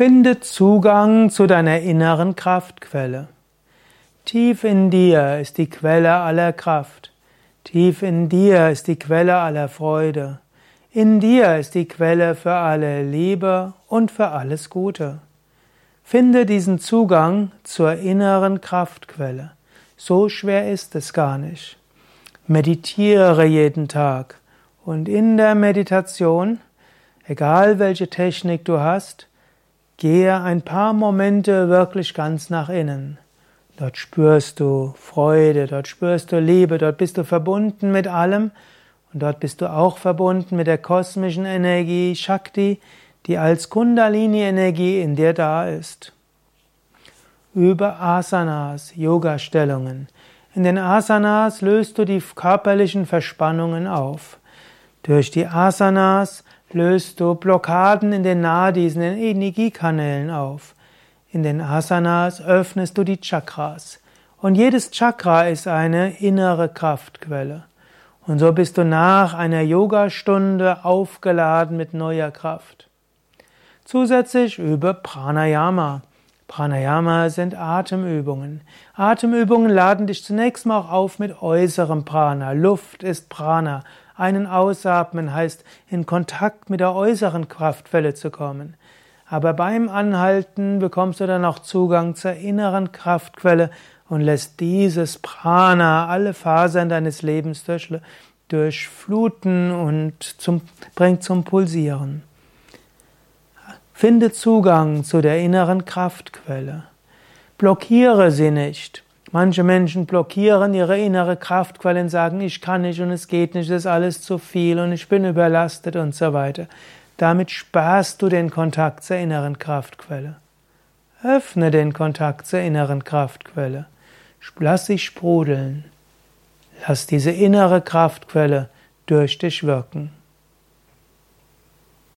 Finde Zugang zu deiner inneren Kraftquelle. Tief in dir ist die Quelle aller Kraft. Tief in dir ist die Quelle aller Freude. In dir ist die Quelle für alle Liebe und für alles Gute. Finde diesen Zugang zur inneren Kraftquelle. So schwer ist es gar nicht. Meditiere jeden Tag und in der Meditation, egal welche Technik du hast, gehe ein paar Momente wirklich ganz nach innen. Dort spürst du Freude, dort spürst du Liebe, dort bist du verbunden mit allem und dort bist du auch verbunden mit der kosmischen Energie Shakti, die als Kundalini-Energie in dir da ist. Über Asanas, Yoga-Stellungen. In den Asanas löst du die körperlichen Verspannungen auf. Durch die Asanas löst du Blockaden in den Nadis, in den Energiekanälen auf. In den Asanas öffnest du die Chakras. Und jedes Chakra ist eine innere Kraftquelle. Und so bist du nach einer Yogastunde aufgeladen mit neuer Kraft. Zusätzlich übe Pranayama. Pranayama sind Atemübungen. Atemübungen laden dich zunächst mal auch auf mit äußerem Prana. Luft ist Prana. Einen Ausatmen heißt, in Kontakt mit der äußeren Kraftquelle zu kommen. Aber beim Anhalten bekommst du dann auch Zugang zur inneren Kraftquelle und lässt dieses Prana alle Fasern deines Lebens durch, durchfluten und zum, bringt zum Pulsieren. Finde Zugang zu der inneren Kraftquelle. Blockiere sie nicht. Manche Menschen blockieren ihre innere Kraftquelle und sagen, ich kann nicht und es geht nicht, es ist alles zu viel und ich bin überlastet und so weiter. Damit sparst du den Kontakt zur inneren Kraftquelle. Öffne den Kontakt zur inneren Kraftquelle. Lass sie sprudeln. Lass diese innere Kraftquelle durch dich wirken.